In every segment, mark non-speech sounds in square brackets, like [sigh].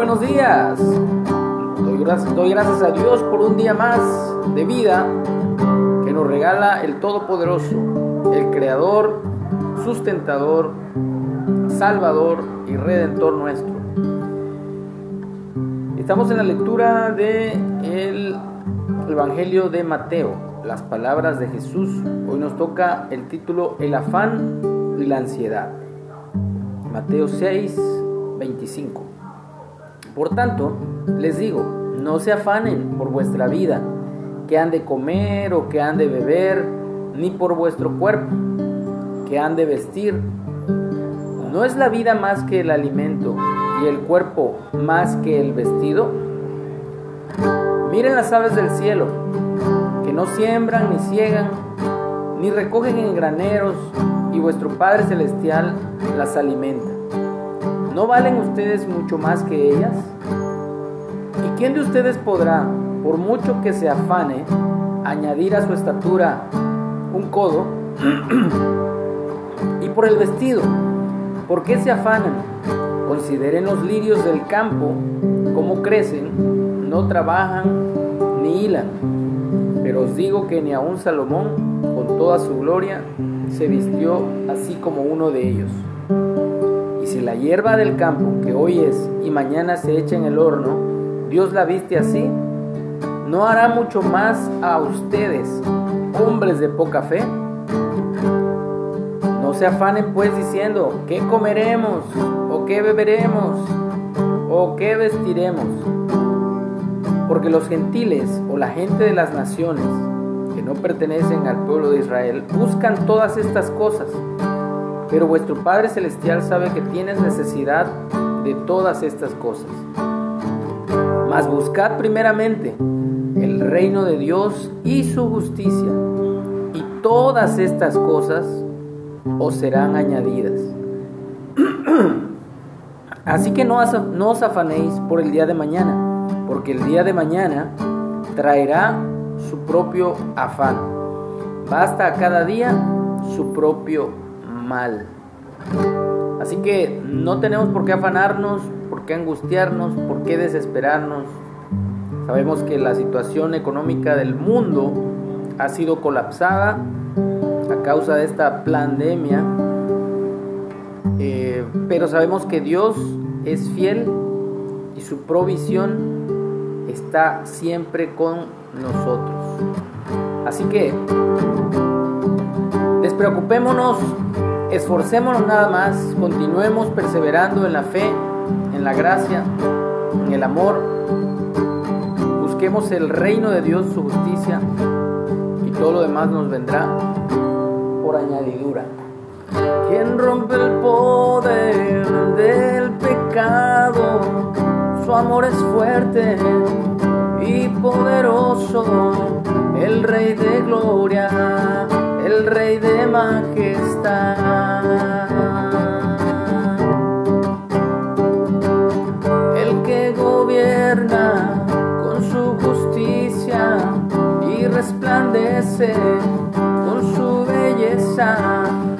buenos días. Doy gracias, a Dios por un día más de vida que nos regala el Todopoderoso, el Creador, sustentador, Salvador y Redentor nuestro. Estamos en la lectura del Evangelio de Mateo, las palabras de Jesús. Hoy nos toca el título El afán y la ansiedad. Mateo 6, 25. Por tanto, les digo, no se afanen por vuestra vida, que han de comer o que han de beber, ni por vuestro cuerpo, que han de vestir. ¿No es la vida más que el alimento y el cuerpo más que el vestido? Miren las aves del cielo, que no siembran ni ciegan, ni recogen en graneros, y vuestro Padre Celestial las alimenta. ¿No valen ustedes mucho más que ellas? ¿Y quién de ustedes podrá, por mucho que se afane, añadir a su estatura un codo? [clears throat] y por el vestido, ¿por qué se afanan? Consideren los lirios del campo, cómo crecen, no trabajan ni hilan. Pero os digo que ni aun Salomón, con toda su gloria, se vistió así como uno de ellos. La hierba del campo, que hoy es y mañana se echa en el horno, Dios la viste así, ¿no hará mucho más a ustedes, hombres de poca fe? No se afanen pues diciendo, ¿qué comeremos? ¿O qué beberemos? ¿O qué vestiremos? Porque los gentiles o la gente de las naciones que no pertenecen al pueblo de Israel buscan todas estas cosas pero vuestro Padre Celestial sabe que tienes necesidad de todas estas cosas. Mas buscad primeramente el reino de Dios y su justicia, y todas estas cosas os serán añadidas. [clears throat] Así que no, no os afanéis por el día de mañana, porque el día de mañana traerá su propio afán. Basta a cada día su propio mal. Así que no tenemos por qué afanarnos, por qué angustiarnos, por qué desesperarnos. Sabemos que la situación económica del mundo ha sido colapsada a causa de esta pandemia, eh, pero sabemos que Dios es fiel y su provisión está siempre con nosotros. Así que despreocupémonos Esforcémonos nada más, continuemos perseverando en la fe, en la gracia, en el amor. Busquemos el reino de Dios, su justicia, y todo lo demás nos vendrá por añadidura. Quien rompe el poder del pecado, su amor es fuerte y poderoso, el Rey de gloria el Rey de majestad. El que gobierna con su justicia y resplandece con su belleza.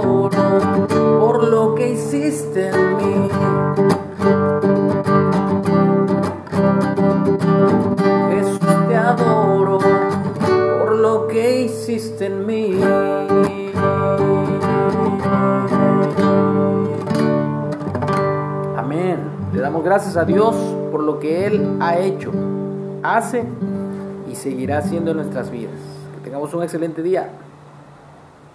perdono por lo que hiciste en mí. Jesús, te adoro por lo que hiciste en mí. Amén. Le damos gracias a Dios por lo que Él ha hecho, hace y seguirá haciendo en nuestras vidas. Que tengamos un excelente día.